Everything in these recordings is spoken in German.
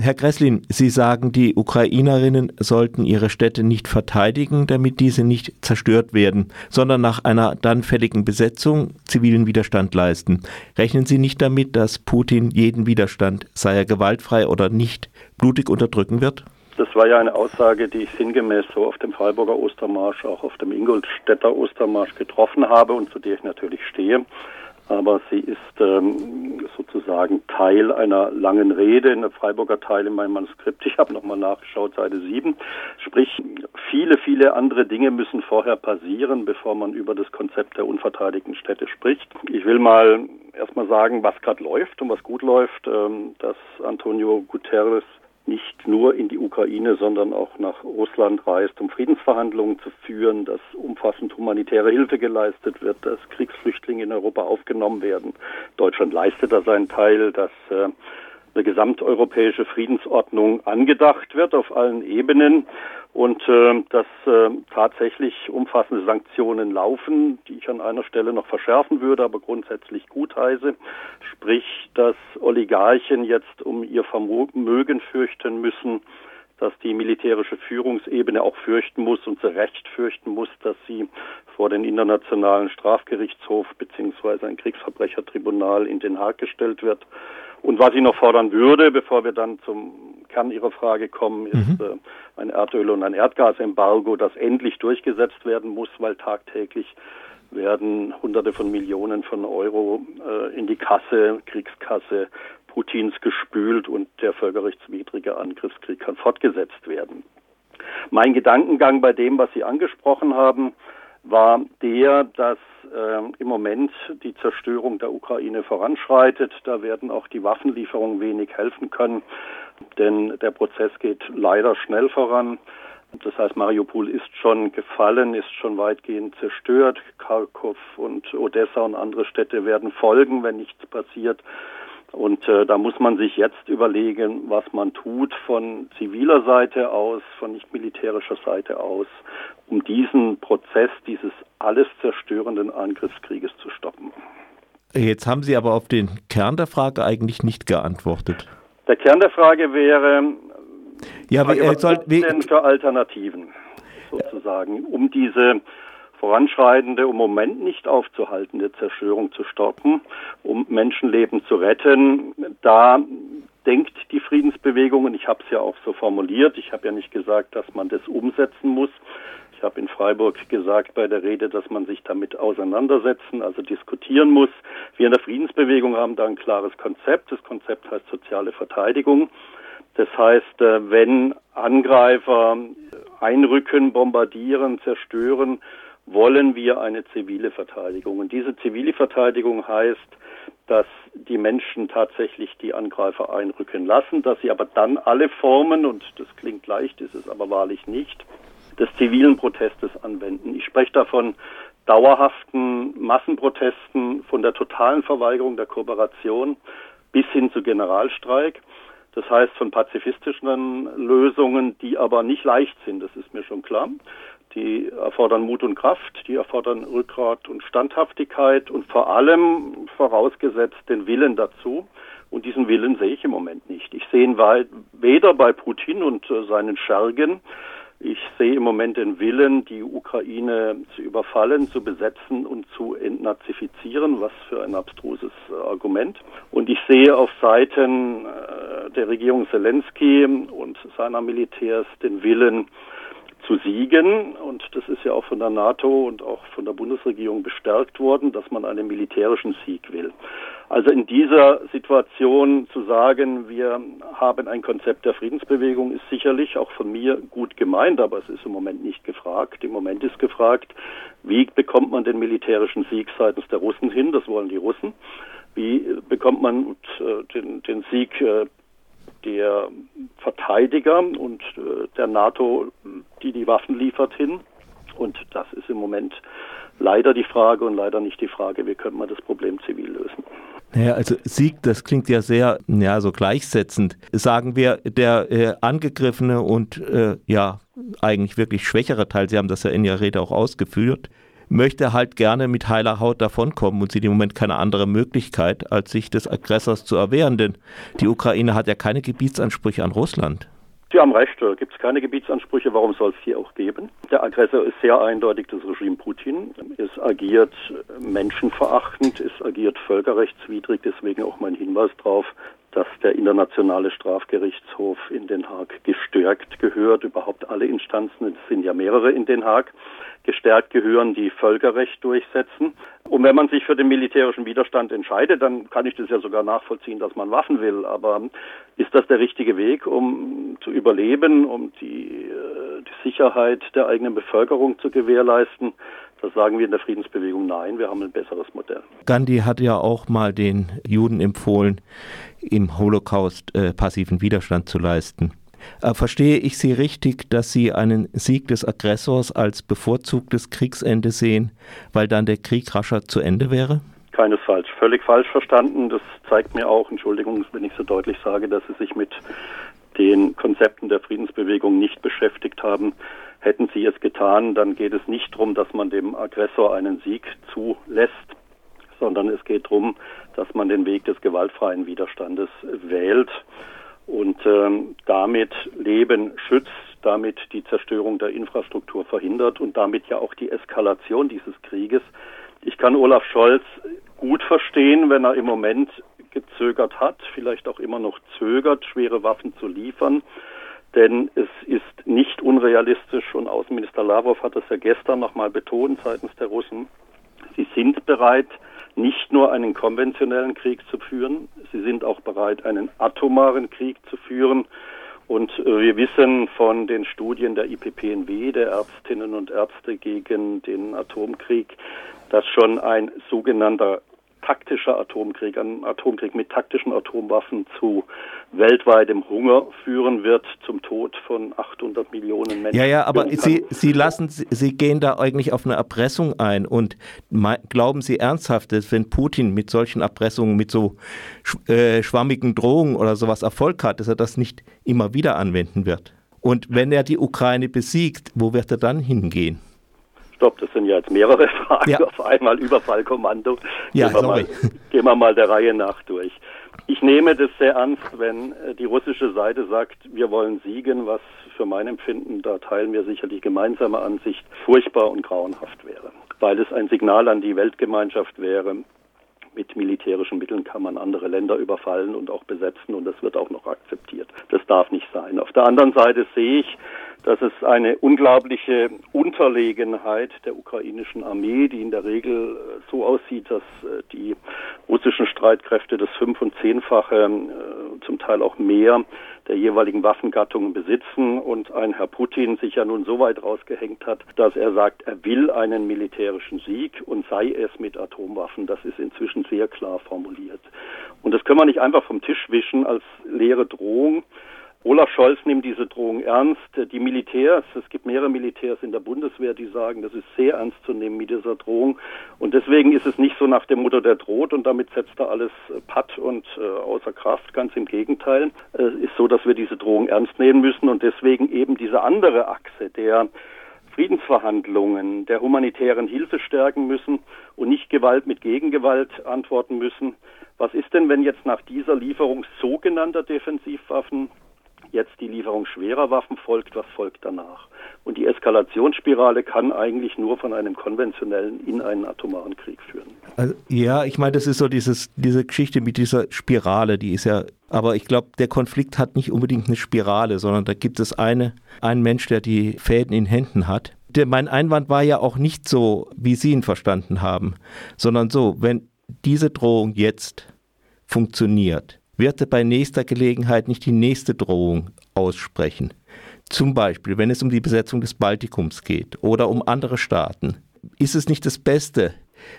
Herr Gresslin, Sie sagen, die Ukrainerinnen sollten ihre Städte nicht verteidigen, damit diese nicht zerstört werden, sondern nach einer dann fälligen Besetzung zivilen Widerstand leisten. Rechnen Sie nicht damit, dass Putin jeden Widerstand, sei er gewaltfrei oder nicht, blutig unterdrücken wird? Das war ja eine Aussage, die ich sinngemäß so auf dem Freiburger Ostermarsch, auch auf dem Ingolstädter Ostermarsch getroffen habe und zu der ich natürlich stehe aber sie ist ähm, sozusagen Teil einer langen Rede, in der Freiburger Teil in meinem Manuskript. Ich habe nochmal nachgeschaut, Seite 7. Sprich, viele, viele andere Dinge müssen vorher passieren, bevor man über das Konzept der unverteidigten Städte spricht. Ich will mal erstmal sagen, was gerade läuft und was gut läuft, ähm, dass Antonio Guterres nicht nur in die Ukraine, sondern auch nach Russland reist, um Friedensverhandlungen zu führen, dass umfassend humanitäre Hilfe geleistet wird, dass Kriegsflüchtlinge in Europa aufgenommen werden. Deutschland leistet da seinen Teil, dass äh, eine gesamteuropäische Friedensordnung angedacht wird auf allen Ebenen und äh, dass äh, tatsächlich umfassende Sanktionen laufen, die ich an einer Stelle noch verschärfen würde, aber grundsätzlich gutheiße. Sprich, dass Oligarchen jetzt um ihr Vermögen fürchten müssen, dass die militärische Führungsebene auch fürchten muss und zu Recht fürchten muss, dass sie vor den Internationalen Strafgerichtshof beziehungsweise ein Kriegsverbrechertribunal in Den Haag gestellt wird und was ich noch fordern würde, bevor wir dann zum Kern Ihrer Frage kommen, ist mhm. äh, ein Erdöl- und ein Erdgasembargo, das endlich durchgesetzt werden muss, weil tagtäglich werden Hunderte von Millionen von Euro äh, in die Kasse, Kriegskasse Putins gespült und der völkerrechtswidrige Angriffskrieg kann fortgesetzt werden. Mein Gedankengang bei dem, was Sie angesprochen haben, war der, dass äh, im Moment die Zerstörung der Ukraine voranschreitet. Da werden auch die Waffenlieferungen wenig helfen können, denn der Prozess geht leider schnell voran. Das heißt, Mariupol ist schon gefallen, ist schon weitgehend zerstört. Kharkov und Odessa und andere Städte werden folgen, wenn nichts passiert. Und äh, da muss man sich jetzt überlegen, was man tut von ziviler Seite aus, von nicht militärischer Seite aus, um diesen Prozess dieses alles zerstörenden Angriffskrieges zu stoppen. Jetzt haben Sie aber auf den Kern der Frage eigentlich nicht geantwortet. Der Kern der Frage wäre, ja, Frage, was soll, denn für Alternativen sozusagen, um diese voranschreitende, im Moment nicht aufzuhaltende Zerstörung zu stoppen, um Menschenleben zu retten. Da denkt die Friedensbewegung, und ich habe es ja auch so formuliert, ich habe ja nicht gesagt, dass man das umsetzen muss. Ich habe in Freiburg gesagt bei der Rede, dass man sich damit auseinandersetzen, also diskutieren muss. Wir in der Friedensbewegung haben da ein klares Konzept. Das Konzept heißt soziale Verteidigung. Das heißt, äh, wenn Angreifer einrücken, bombardieren, zerstören, wollen wir eine zivile Verteidigung. Und diese zivile Verteidigung heißt, dass die Menschen tatsächlich die Angreifer einrücken lassen, dass sie aber dann alle Formen, und das klingt leicht, ist es aber wahrlich nicht, des zivilen Protestes anwenden. Ich spreche davon dauerhaften Massenprotesten, von der totalen Verweigerung der Kooperation bis hin zu Generalstreik. Das heißt von pazifistischen Lösungen, die aber nicht leicht sind, das ist mir schon klar. Die erfordern Mut und Kraft, die erfordern Rückgrat und Standhaftigkeit und vor allem vorausgesetzt den Willen dazu. Und diesen Willen sehe ich im Moment nicht. Ich sehe ihn weder bei Putin und äh, seinen Schergen. Ich sehe im Moment den Willen, die Ukraine zu überfallen, zu besetzen und zu entnazifizieren. Was für ein abstruses äh, Argument. Und ich sehe auf Seiten äh, der Regierung Zelensky und seiner Militärs den Willen, zu siegen. Und das ist ja auch von der NATO und auch von der Bundesregierung bestärkt worden, dass man einen militärischen Sieg will. Also in dieser Situation zu sagen, wir haben ein Konzept der Friedensbewegung, ist sicherlich auch von mir gut gemeint, aber es ist im Moment nicht gefragt. Im Moment ist gefragt, wie bekommt man den militärischen Sieg seitens der Russen hin? Das wollen die Russen. Wie bekommt man äh, den, den Sieg äh, der Verteidiger und äh, der NATO, die die Waffen liefert, hin. Und das ist im Moment leider die Frage und leider nicht die Frage, wie könnte man das Problem zivil lösen. Naja, also Sieg, das klingt ja sehr, ja, so gleichsetzend. Sagen wir, der äh, angegriffene und äh, ja, eigentlich wirklich schwächere Teil, Sie haben das ja in Ihrer Rede auch ausgeführt, möchte halt gerne mit heiler Haut davonkommen und sieht im Moment keine andere Möglichkeit, als sich des Aggressors zu erwehren, denn die Ukraine hat ja keine Gebietsansprüche an Russland. Sie haben recht, da gibt es keine Gebietsansprüche. Warum soll es die auch geben? Der Aggressor ist sehr eindeutig das Regime Putin. Es agiert menschenverachtend, es agiert völkerrechtswidrig. Deswegen auch mein Hinweis darauf, dass der Internationale Strafgerichtshof in Den Haag gestärkt gehört. Überhaupt alle Instanzen, es sind ja mehrere in Den Haag, gestärkt gehören, die Völkerrecht durchsetzen. Und wenn man sich für den militärischen Widerstand entscheidet, dann kann ich das ja sogar nachvollziehen, dass man Waffen will. Aber ist das der richtige Weg, um zu überleben, um die, äh, die Sicherheit der eigenen Bevölkerung zu gewährleisten? Das sagen wir in der Friedensbewegung nein, wir haben ein besseres Modell. Gandhi hat ja auch mal den Juden empfohlen, im Holocaust äh, passiven Widerstand zu leisten. Äh, verstehe ich Sie richtig, dass Sie einen Sieg des Aggressors als bevorzugtes Kriegsende sehen, weil dann der Krieg rascher zu Ende wäre? Keinesfalls. Völlig falsch verstanden. Das zeigt mir auch, Entschuldigung, wenn ich so deutlich sage, dass Sie sich mit den Konzepten der Friedensbewegung nicht beschäftigt haben. Hätten Sie es getan, dann geht es nicht darum, dass man dem Aggressor einen Sieg zulässt, sondern es geht darum, dass man den Weg des gewaltfreien Widerstandes wählt und ähm, damit Leben schützt, damit die Zerstörung der Infrastruktur verhindert und damit ja auch die Eskalation dieses Krieges. Ich kann Olaf Scholz gut verstehen, wenn er im Moment gezögert hat, vielleicht auch immer noch zögert, schwere Waffen zu liefern. Denn es ist nicht unrealistisch und Außenminister Lavrov hat das ja gestern nochmal betont seitens der Russen. Sie sind bereit, nicht nur einen konventionellen Krieg zu führen, sie sind auch bereit, einen atomaren Krieg zu führen. Und äh, wir wissen von den Studien der IPPNW, der Ärztinnen und Ärzte gegen den Atomkrieg, dass schon ein sogenannter taktischer Atomkrieg, ein Atomkrieg mit taktischen Atomwaffen zu weltweitem Hunger führen wird, zum Tod von 800 Millionen Menschen. Ja, ja, aber Sie, Sie lassen, Sie gehen da eigentlich auf eine Erpressung ein und glauben Sie ernsthaft, dass wenn Putin mit solchen Erpressungen, mit so äh, schwammigen Drohungen oder sowas Erfolg hat, dass er das nicht immer wieder anwenden wird? Und wenn er die Ukraine besiegt, wo wird er dann hingehen? Stopp, das sind ja jetzt mehrere Fragen ja. auf einmal. Überfallkommando. Ja, gehen, wir mal, gehen wir mal der Reihe nach durch. Ich nehme das sehr ernst, wenn äh, die russische Seite sagt, wir wollen siegen, was für mein Empfinden, da teilen wir sicherlich gemeinsame Ansicht, furchtbar und grauenhaft wäre. Weil es ein Signal an die Weltgemeinschaft wäre, mit militärischen Mitteln kann man andere Länder überfallen und auch besetzen und das wird auch noch akzeptiert. Das darf nicht sein. Auf der anderen Seite sehe ich, dass es eine unglaubliche Unterlegenheit der ukrainischen Armee, die in der Regel äh, so aussieht, dass äh, die russischen Streitkräfte das fünf- und zehnfache, äh, zum Teil auch mehr der jeweiligen Waffengattungen besitzen und ein Herr Putin sich ja nun so weit rausgehängt hat, dass er sagt, er will einen militärischen Sieg und sei es mit Atomwaffen. Das ist inzwischen sehr klar formuliert. Und das können wir nicht einfach vom Tisch wischen als leere Drohung. Olaf Scholz nimmt diese Drohung ernst. Die Militärs, es gibt mehrere Militärs in der Bundeswehr, die sagen, das ist sehr ernst zu nehmen mit dieser Drohung. Und deswegen ist es nicht so nach dem Motto, der droht und damit setzt er alles äh, patt und äh, außer Kraft. Ganz im Gegenteil. Es äh, ist so, dass wir diese Drohung ernst nehmen müssen und deswegen eben diese andere Achse der Friedensverhandlungen, der humanitären Hilfe stärken müssen und nicht Gewalt mit Gegengewalt antworten müssen. Was ist denn, wenn jetzt nach dieser Lieferung sogenannter Defensivwaffen jetzt die Lieferung schwerer Waffen folgt, was folgt danach? Und die Eskalationsspirale kann eigentlich nur von einem konventionellen in einen atomaren Krieg führen. Also, ja, ich meine, das ist so dieses, diese Geschichte mit dieser Spirale, die ist ja, aber ich glaube, der Konflikt hat nicht unbedingt eine Spirale, sondern da gibt es eine, einen Mensch, der die Fäden in Händen hat. Der, mein Einwand war ja auch nicht so, wie Sie ihn verstanden haben, sondern so, wenn diese Drohung jetzt funktioniert, wird er bei nächster Gelegenheit nicht die nächste Drohung aussprechen. Zum Beispiel, wenn es um die Besetzung des Baltikums geht oder um andere Staaten. Ist es nicht das Beste,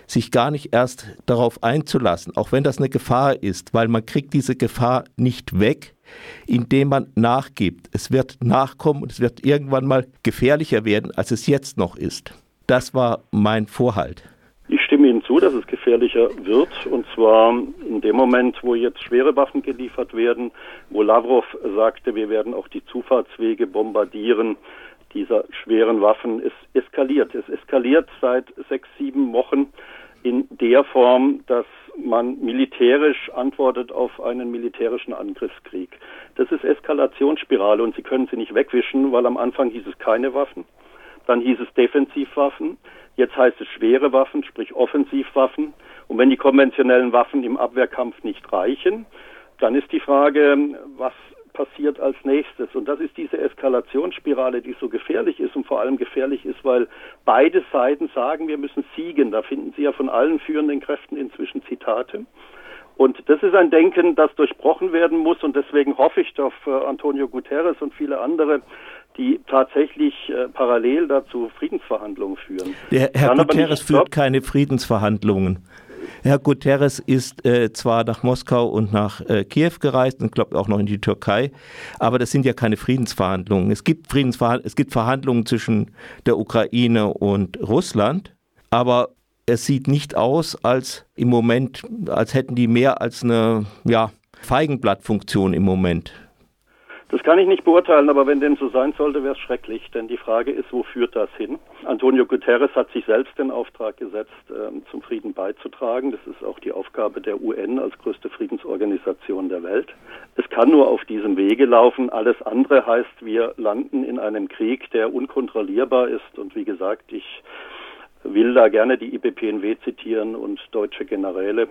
sich gar nicht erst darauf einzulassen, auch wenn das eine Gefahr ist, weil man kriegt diese Gefahr nicht weg, indem man nachgibt. Es wird nachkommen und es wird irgendwann mal gefährlicher werden, als es jetzt noch ist. Das war mein Vorhalt. Ich stimme zu, dass es gefährlicher wird. Und zwar in dem Moment, wo jetzt schwere Waffen geliefert werden, wo Lavrov sagte, wir werden auch die Zufahrtswege bombardieren. dieser schweren Waffen. Es eskaliert. Es eskaliert seit sechs, sieben Wochen in der Form, dass man militärisch antwortet auf einen militärischen Angriffskrieg. Das ist Eskalationsspirale und Sie können sie nicht wegwischen, weil am Anfang hieß es keine Waffen, dann hieß es Defensivwaffen, jetzt heißt es schwere Waffen, sprich Offensivwaffen. Und wenn die konventionellen Waffen im Abwehrkampf nicht reichen, dann ist die Frage, was passiert als nächstes. Und das ist diese Eskalationsspirale, die so gefährlich ist und vor allem gefährlich ist, weil beide Seiten sagen, wir müssen siegen. Da finden Sie ja von allen führenden Kräften inzwischen Zitate. Und das ist ein Denken, das durchbrochen werden muss. Und deswegen hoffe ich auf Antonio Guterres und viele andere, die tatsächlich äh, parallel dazu Friedensverhandlungen führen. Der Herr Dann Guterres führt keine Friedensverhandlungen. Herr Guterres ist äh, zwar nach Moskau und nach äh, Kiew gereist und glaubt auch noch in die Türkei, aber das sind ja keine Friedensverhandlungen. Es gibt, Friedensverhand es gibt Verhandlungen zwischen der Ukraine und Russland, aber es sieht nicht aus, als im Moment, als hätten die mehr als eine ja, Feigenblattfunktion im Moment. Das kann ich nicht beurteilen, aber wenn dem so sein sollte, wäre es schrecklich. Denn die Frage ist, wo führt das hin? Antonio Guterres hat sich selbst den Auftrag gesetzt, ähm, zum Frieden beizutragen. Das ist auch die Aufgabe der UN als größte Friedensorganisation der Welt. Es kann nur auf diesem Wege laufen. Alles andere heißt, wir landen in einem Krieg, der unkontrollierbar ist. Und wie gesagt, ich will da gerne die IPPNW zitieren und deutsche Generäle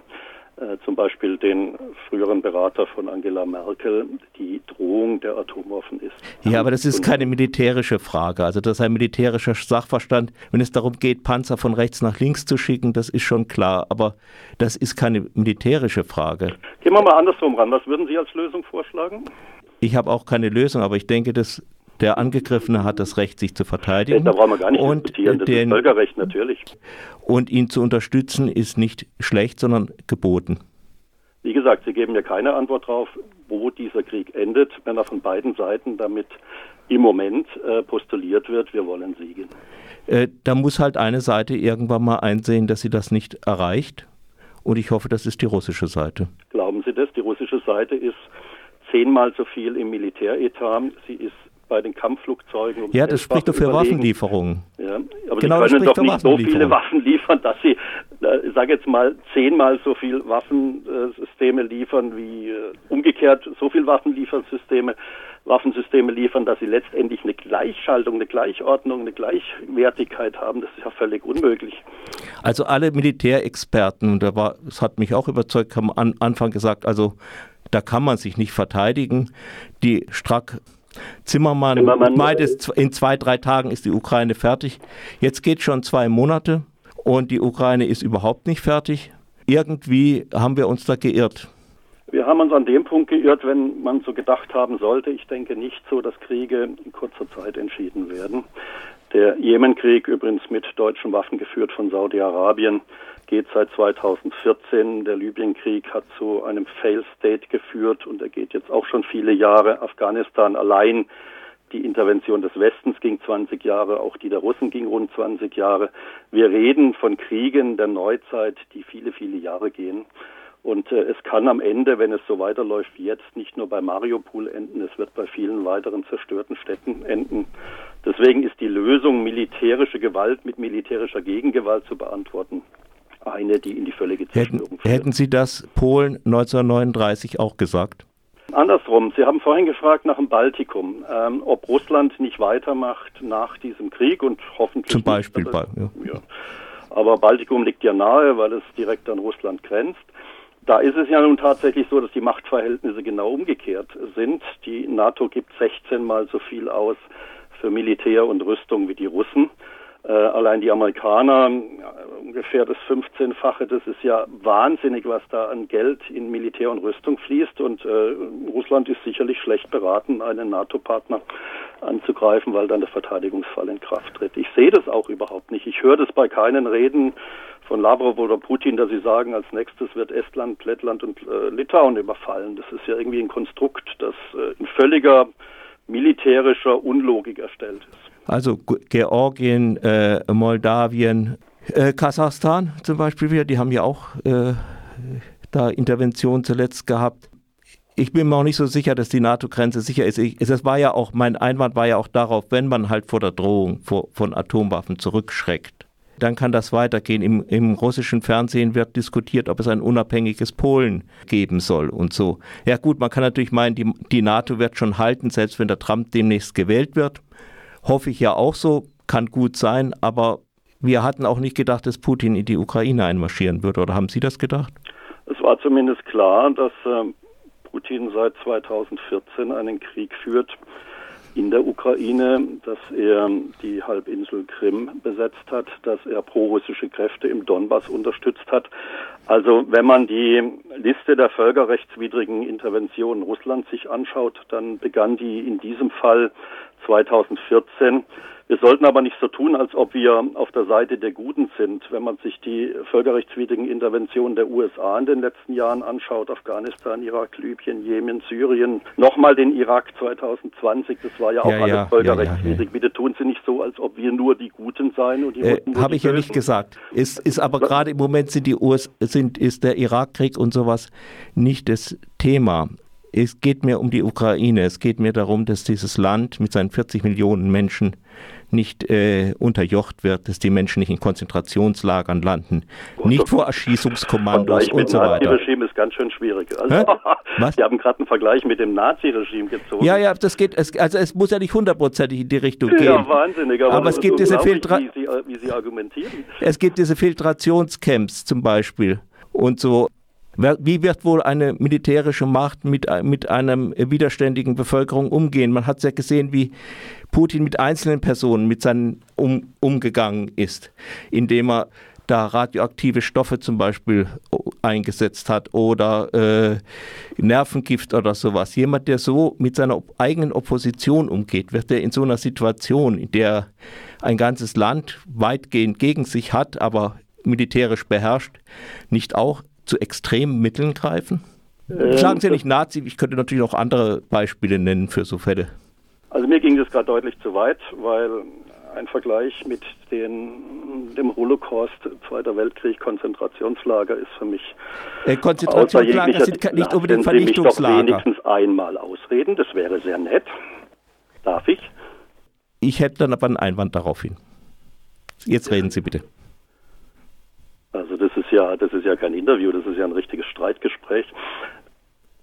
zum Beispiel den früheren Berater von Angela Merkel, die Drohung der Atomwaffen ist. Ja, aber das ist keine militärische Frage. Also das ist ein militärischer Sachverstand. Wenn es darum geht, Panzer von rechts nach links zu schicken, das ist schon klar. Aber das ist keine militärische Frage. Gehen wir mal andersrum ran. Was würden Sie als Lösung vorschlagen? Ich habe auch keine Lösung, aber ich denke, dass der Angegriffene hat das Recht, sich zu verteidigen. Da brauchen wir gar nicht und diskutieren, das den, ist Völkerrecht natürlich. Und ihn zu unterstützen ist nicht schlecht, sondern geboten. Wie gesagt, Sie geben mir keine Antwort darauf, wo dieser Krieg endet, wenn er von beiden Seiten damit im Moment äh, postuliert wird, wir wollen siegen. Äh, da muss halt eine Seite irgendwann mal einsehen, dass sie das nicht erreicht. Und ich hoffe, das ist die russische Seite. Glauben Sie das? Die russische Seite ist zehnmal so viel im Militäretat. Sie ist bei den Kampfflugzeugen. Um ja, das spricht doch für Waffenlieferungen. Ja, aber genau, sie können doch nicht so viele Waffen liefern, dass sie, ich sage jetzt mal, zehnmal so viel Waffensysteme liefern wie äh, umgekehrt so viel Waffenliefersysteme, Waffensysteme liefern, dass sie letztendlich eine Gleichschaltung, eine Gleichordnung, eine Gleichwertigkeit haben. Das ist ja völlig unmöglich. Also alle Militärexperten, da war, das hat mich auch überzeugt, haben am Anfang gesagt, also da kann man sich nicht verteidigen. Die Strack Zimmermann, Zimmermann meint, es, in zwei, drei Tagen ist die Ukraine fertig. Jetzt geht schon zwei Monate und die Ukraine ist überhaupt nicht fertig. Irgendwie haben wir uns da geirrt. Wir haben uns an dem Punkt geirrt, wenn man so gedacht haben sollte. Ich denke nicht so, dass Kriege in kurzer Zeit entschieden werden. Der Jemenkrieg, übrigens mit deutschen Waffen geführt von Saudi-Arabien, geht seit 2014. Der Libyenkrieg hat zu einem Fail State geführt und er geht jetzt auch schon viele Jahre. Afghanistan allein die Intervention des Westens ging 20 Jahre, auch die der Russen ging rund 20 Jahre. Wir reden von Kriegen der Neuzeit, die viele, viele Jahre gehen. Und äh, es kann am Ende, wenn es so weiterläuft wie jetzt, nicht nur bei Mariupol enden, es wird bei vielen weiteren zerstörten Städten enden. Deswegen ist die Lösung, militärische Gewalt mit militärischer Gegengewalt zu beantworten, eine, die in die völlige Zerstörung hätten, führt. Hätten Sie das Polen 1939 auch gesagt? Andersrum, Sie haben vorhin gefragt nach dem Baltikum, ähm, ob Russland nicht weitermacht nach diesem Krieg und hoffentlich. Zum Beispiel. Nicht, es, ja. ja. Aber Baltikum liegt ja nahe, weil es direkt an Russland grenzt. Da ist es ja nun tatsächlich so, dass die Machtverhältnisse genau umgekehrt sind. Die NATO gibt 16 mal so viel aus für Militär und Rüstung wie die Russen. Äh, allein die Amerikaner ungefähr das 15-fache. Das ist ja wahnsinnig, was da an Geld in Militär und Rüstung fließt. Und äh, Russland ist sicherlich schlecht beraten, einen NATO-Partner anzugreifen, weil dann der Verteidigungsfall in Kraft tritt. Ich sehe das auch überhaupt nicht. Ich höre das bei keinen Reden von Lavrov oder Putin, dass sie sagen, als nächstes wird Estland, Lettland und äh, Litauen überfallen. Das ist ja irgendwie ein Konstrukt, das äh, in völliger militärischer Unlogik erstellt ist. Also Georgien, äh, Moldawien, äh, Kasachstan zum Beispiel die haben ja auch äh, da Intervention zuletzt gehabt. ich bin mir auch nicht so sicher, dass die NATO-Grenze sicher ist. Ich, es war ja auch, mein Einwand war ja auch darauf, wenn man halt vor der Drohung vor, von Atomwaffen zurückschreckt, dann kann das weitergehen. Im, Im, russischen Fernsehen wird diskutiert, ob es ein unabhängiges Polen geben soll und so. Ja gut, man kann natürlich meinen, die, die NATO wird schon halten, selbst wenn der Trump demnächst gewählt wird. Hoffe ich ja auch so, kann gut sein, aber wir hatten auch nicht gedacht, dass Putin in die Ukraine einmarschieren würde. Oder haben Sie das gedacht? Es war zumindest klar, dass äh, Putin seit 2014 einen Krieg führt in der Ukraine, dass er die Halbinsel Krim besetzt hat, dass er prorussische Kräfte im Donbass unterstützt hat. Also wenn man die Liste der völkerrechtswidrigen Interventionen Russlands sich anschaut, dann begann die in diesem Fall 2014 wir sollten aber nicht so tun, als ob wir auf der Seite der Guten sind. Wenn man sich die völkerrechtswidrigen Interventionen der USA in den letzten Jahren anschaut, Afghanistan, Irak, Libyen, Jemen, Syrien, nochmal den Irak 2020, das war ja auch ja, alles ja, völkerrechtswidrig. Ja, Bitte tun Sie nicht so, als ob wir nur die Guten seien und die äh, Habe ich ja nicht gesagt. Ist, ist aber gerade im Moment sind die US, sind, ist der Irakkrieg und sowas nicht das Thema es geht mir um die Ukraine. Es geht mir darum, dass dieses Land mit seinen 40 Millionen Menschen nicht äh, unterjocht wird, dass die Menschen nicht in Konzentrationslagern landen, Gut, nicht vor Erschießungskommandos und so weiter. Das Regime ist ganz schön schwierig. Also, Was? Sie haben gerade einen Vergleich mit dem Nazi-Regime gezogen. Ja, ja, das geht. Es, also es muss ja nicht hundertprozentig in die Richtung gehen. Ja, wahnsinnig. Aber, aber es gibt diese Filtra wie Sie, wie Sie argumentieren. Es gibt diese Filtrationscamps zum Beispiel und so. Wie wird wohl eine militärische Macht mit, mit einer widerständigen Bevölkerung umgehen? Man hat ja gesehen, wie Putin mit einzelnen Personen mit seinen um, umgegangen ist, indem er da radioaktive Stoffe zum Beispiel eingesetzt hat oder äh, Nervengift oder sowas. Jemand, der so mit seiner eigenen Opposition umgeht, wird er in so einer Situation, in der ein ganzes Land weitgehend gegen sich hat, aber militärisch beherrscht, nicht auch zu extremen Mitteln greifen? Ähm, Sagen Sie ja nicht Nazi, ich könnte natürlich auch andere Beispiele nennen für so Fälle. Also mir ging das gerade deutlich zu weit, weil ein Vergleich mit den, dem Holocaust, Zweiter Weltkrieg, Konzentrationslager ist für mich. Äh, Konzentrationslager sind nicht unbedingt Vernichtungslager. Sie mich doch wenigstens einmal ausreden, das wäre sehr nett. Darf ich? Ich hätte dann aber einen Einwand darauf hin. Jetzt reden Sie bitte. Ja, das ist ja kein Interview, das ist ja ein richtiges Streitgespräch.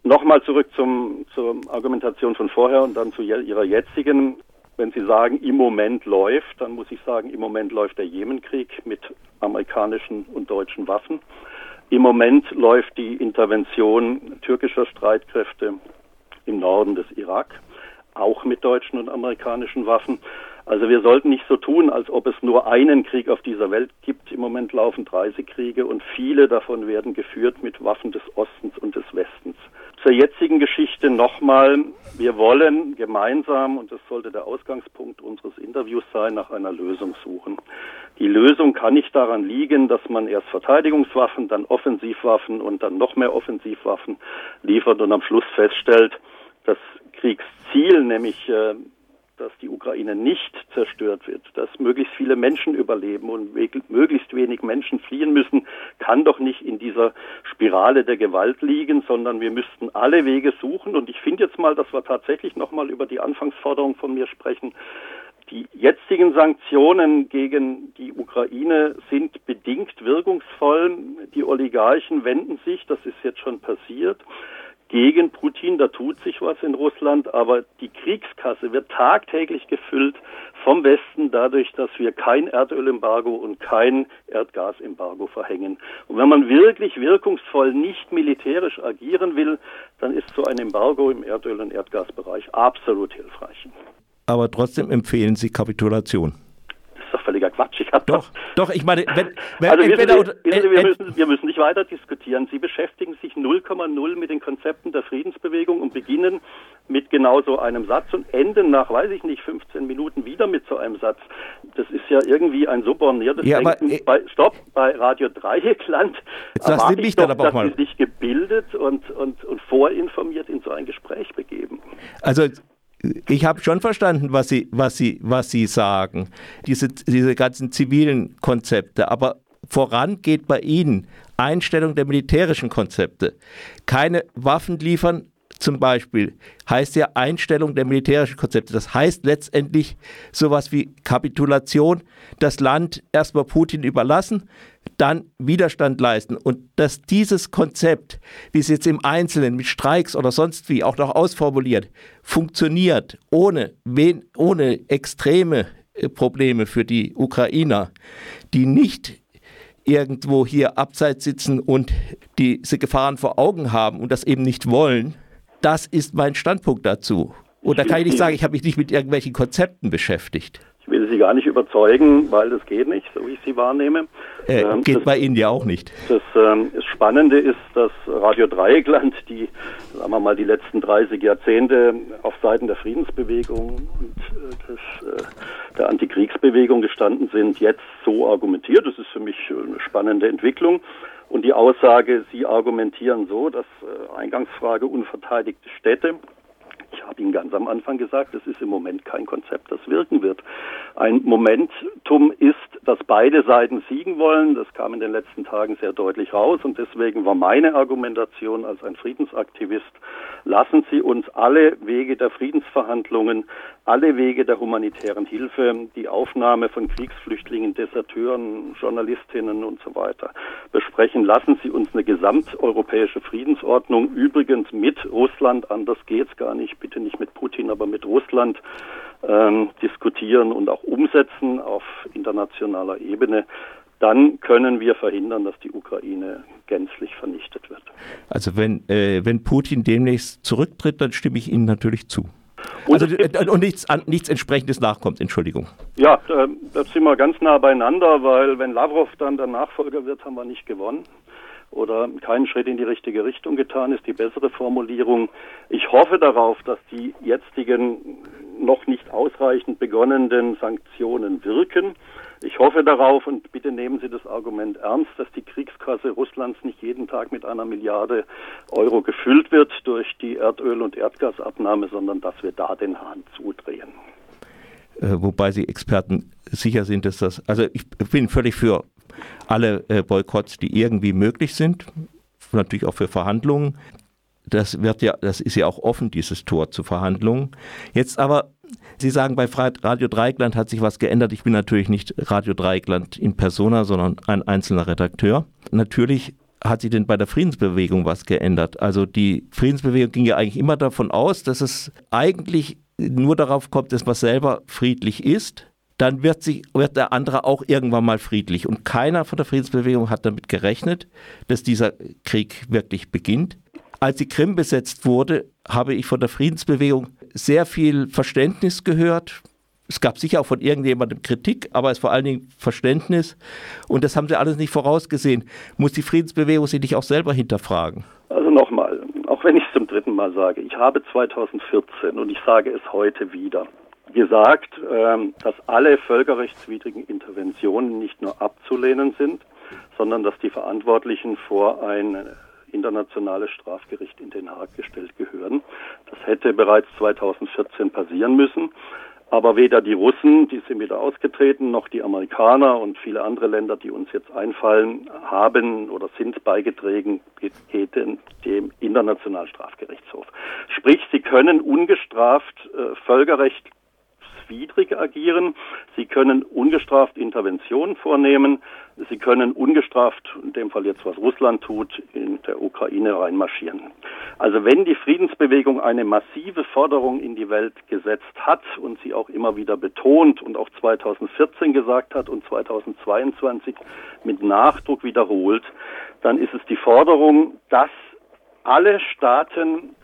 Nochmal zurück zum, zur Argumentation von vorher und dann zu Ihrer jetzigen. Wenn Sie sagen, im Moment läuft, dann muss ich sagen, im Moment läuft der Jemenkrieg mit amerikanischen und deutschen Waffen. Im Moment läuft die Intervention türkischer Streitkräfte im Norden des Irak, auch mit deutschen und amerikanischen Waffen. Also wir sollten nicht so tun, als ob es nur einen Krieg auf dieser Welt gibt. Im Moment laufen 30 Kriege und viele davon werden geführt mit Waffen des Ostens und des Westens. Zur jetzigen Geschichte nochmal. Wir wollen gemeinsam, und das sollte der Ausgangspunkt unseres Interviews sein, nach einer Lösung suchen. Die Lösung kann nicht daran liegen, dass man erst Verteidigungswaffen, dann Offensivwaffen und dann noch mehr Offensivwaffen liefert und am Schluss feststellt, das Kriegsziel, nämlich äh, dass die Ukraine nicht zerstört wird, dass möglichst viele Menschen überleben und möglichst wenig Menschen fliehen müssen, kann doch nicht in dieser Spirale der Gewalt liegen, sondern wir müssten alle Wege suchen. Und ich finde jetzt mal, dass wir tatsächlich nochmal über die Anfangsforderung von mir sprechen. Die jetzigen Sanktionen gegen die Ukraine sind bedingt wirkungsvoll. Die Oligarchen wenden sich, das ist jetzt schon passiert gegen Putin, da tut sich was in Russland, aber die Kriegskasse wird tagtäglich gefüllt vom Westen dadurch, dass wir kein Erdölembargo und kein Erdgasembargo verhängen. Und wenn man wirklich wirkungsvoll nicht militärisch agieren will, dann ist so ein Embargo im Erdöl- und Erdgasbereich absolut hilfreich. Aber trotzdem empfehlen Sie Kapitulation doch völliger Quatsch. Ich doch, doch, ich meine, wenn, wenn also entweder, Sie, Sie, wir, müssen, wir müssen nicht weiter diskutieren. Sie beschäftigen sich 0,0 mit den Konzepten der Friedensbewegung und beginnen mit genau so einem Satz und enden nach, weiß ich nicht, 15 Minuten wieder mit so einem Satz. Das ist ja irgendwie ein so borniertes ja, Denken. Aber, äh, bei, stopp, bei Radio Dreieckland jetzt erwarte ich doch, dass Sie sich gebildet und, und, und vorinformiert in so ein Gespräch begeben. Also ich habe schon verstanden, was Sie, was Sie, was Sie sagen, diese, diese ganzen zivilen Konzepte, aber voran geht bei Ihnen Einstellung der militärischen Konzepte. Keine Waffen liefern zum Beispiel heißt ja Einstellung der militärischen Konzepte. Das heißt letztendlich sowas wie Kapitulation, das Land erstmal Putin überlassen, dann Widerstand leisten. Und dass dieses Konzept, wie es jetzt im Einzelnen mit Streiks oder sonst wie auch noch ausformuliert, funktioniert, ohne, ohne extreme äh, Probleme für die Ukrainer, die nicht irgendwo hier abseits sitzen und diese Gefahren vor Augen haben und das eben nicht wollen, das ist mein Standpunkt dazu. Und da kann ich nicht sagen, ich habe mich nicht mit irgendwelchen Konzepten beschäftigt. Ich will Sie gar nicht überzeugen, weil das geht nicht, so wie ich Sie wahrnehme. Äh, ähm, geht das, bei Ihnen ja auch nicht. Das, ähm, das, Spannende ist, dass Radio Dreieckland, die, sagen wir mal, die letzten 30 Jahrzehnte auf Seiten der Friedensbewegung und äh, des, äh, der Antikriegsbewegung gestanden sind, jetzt so argumentiert. Das ist für mich eine spannende Entwicklung. Und die Aussage, Sie argumentieren so, dass äh, Eingangsfrage unverteidigte Städte ich habe Ihnen ganz am Anfang gesagt, es ist im Moment kein Konzept, das wirken wird. Ein Momentum ist, dass beide Seiten siegen wollen. Das kam in den letzten Tagen sehr deutlich raus und deswegen war meine Argumentation als ein Friedensaktivist, lassen Sie uns alle Wege der Friedensverhandlungen, alle Wege der humanitären Hilfe, die Aufnahme von Kriegsflüchtlingen, Deserteuren, Journalistinnen und so weiter besprechen. Lassen Sie uns eine gesamteuropäische Friedensordnung, übrigens mit Russland, anders geht es gar nicht, bitte nicht mit Putin, aber mit Russland ähm, diskutieren und auch umsetzen auf internationaler Ebene, dann können wir verhindern, dass die Ukraine gänzlich vernichtet wird. Also wenn, äh, wenn Putin demnächst zurücktritt, dann stimme ich Ihnen natürlich zu. Und, also, äh, und nichts, nichts entsprechendes nachkommt, Entschuldigung. Ja, da, da sind wir ganz nah beieinander, weil wenn Lavrov dann der Nachfolger wird, haben wir nicht gewonnen oder keinen Schritt in die richtige Richtung getan, ist die bessere Formulierung. Ich hoffe darauf, dass die jetzigen noch nicht ausreichend begonnenen Sanktionen wirken. Ich hoffe darauf und bitte nehmen Sie das Argument ernst, dass die Kriegskasse Russlands nicht jeden Tag mit einer Milliarde Euro gefüllt wird durch die Erdöl- und Erdgasabnahme, sondern dass wir da den Hahn zudrehen. Äh, wobei Sie Experten sicher sind, dass das, also ich bin völlig für alle äh, Boykotts, die irgendwie möglich sind, natürlich auch für Verhandlungen. Das wird ja, das ist ja auch offen, dieses Tor zu Verhandlungen. Jetzt aber, Sie sagen, bei Radio Dreieckland hat sich was geändert. Ich bin natürlich nicht Radio Dreieckland in Persona, sondern ein einzelner Redakteur. Natürlich hat sich denn bei der Friedensbewegung was geändert? Also die Friedensbewegung ging ja eigentlich immer davon aus, dass es eigentlich nur darauf kommt, dass man selber friedlich ist dann wird, sich, wird der andere auch irgendwann mal friedlich. Und keiner von der Friedensbewegung hat damit gerechnet, dass dieser Krieg wirklich beginnt. Als die Krim besetzt wurde, habe ich von der Friedensbewegung sehr viel Verständnis gehört. Es gab sicher auch von irgendjemandem Kritik, aber es vor allen Dingen Verständnis. Und das haben sie alles nicht vorausgesehen. Muss die Friedensbewegung sich nicht auch selber hinterfragen? Also nochmal, auch wenn ich es zum dritten Mal sage, ich habe 2014 und ich sage es heute wieder, gesagt, ähm, dass alle völkerrechtswidrigen Interventionen nicht nur abzulehnen sind, sondern dass die Verantwortlichen vor ein internationales Strafgericht in Den Haag gestellt gehören. Das hätte bereits 2014 passieren müssen. Aber weder die Russen, die sind wieder ausgetreten, noch die Amerikaner und viele andere Länder, die uns jetzt einfallen, haben oder sind beigetragen dem Internationalen Strafgerichtshof. Sprich, sie können ungestraft äh, Völkerrecht rechtswidrig agieren. Sie können ungestraft Interventionen vornehmen. Sie können ungestraft, in dem Fall jetzt was Russland tut, in der Ukraine reinmarschieren. Also wenn die Friedensbewegung eine massive Forderung in die Welt gesetzt hat und sie auch immer wieder betont und auch 2014 gesagt hat und 2022 mit Nachdruck wiederholt, dann ist es die Forderung, dass alle Staaten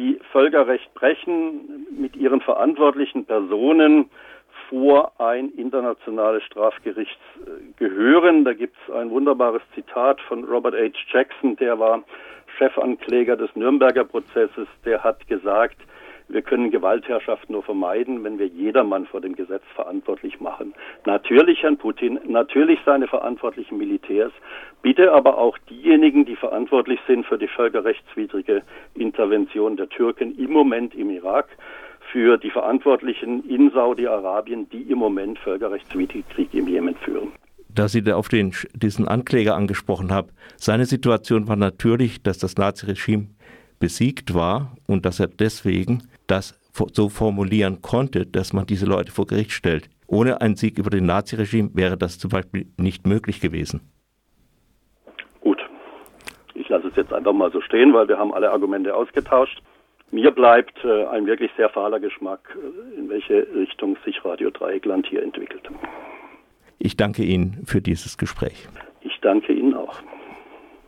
die Völkerrecht brechen, mit ihren verantwortlichen Personen vor ein internationales Strafgericht äh, gehören. Da gibt es ein wunderbares Zitat von Robert H. Jackson, der war Chefankläger des Nürnberger Prozesses, der hat gesagt, wir können Gewaltherrschaft nur vermeiden, wenn wir jedermann vor dem Gesetz verantwortlich machen. Natürlich Herrn Putin, natürlich seine verantwortlichen Militärs, bitte aber auch diejenigen, die verantwortlich sind für die völkerrechtswidrige Intervention der Türken im Moment im Irak, für die Verantwortlichen in Saudi-Arabien, die im Moment völkerrechtswidrigen Krieg im Jemen führen da Sie da auf den, diesen Ankläger angesprochen haben, seine Situation war natürlich, dass das Naziregime besiegt war und dass er deswegen das so formulieren konnte, dass man diese Leute vor Gericht stellt. Ohne einen Sieg über den Naziregime wäre das zum Beispiel nicht möglich gewesen. Gut, ich lasse es jetzt einfach mal so stehen, weil wir haben alle Argumente ausgetauscht. Mir bleibt äh, ein wirklich sehr fahler Geschmack, äh, in welche Richtung sich Radio Dreieckland hier entwickelt. Ich danke Ihnen für dieses Gespräch. Ich danke Ihnen auch.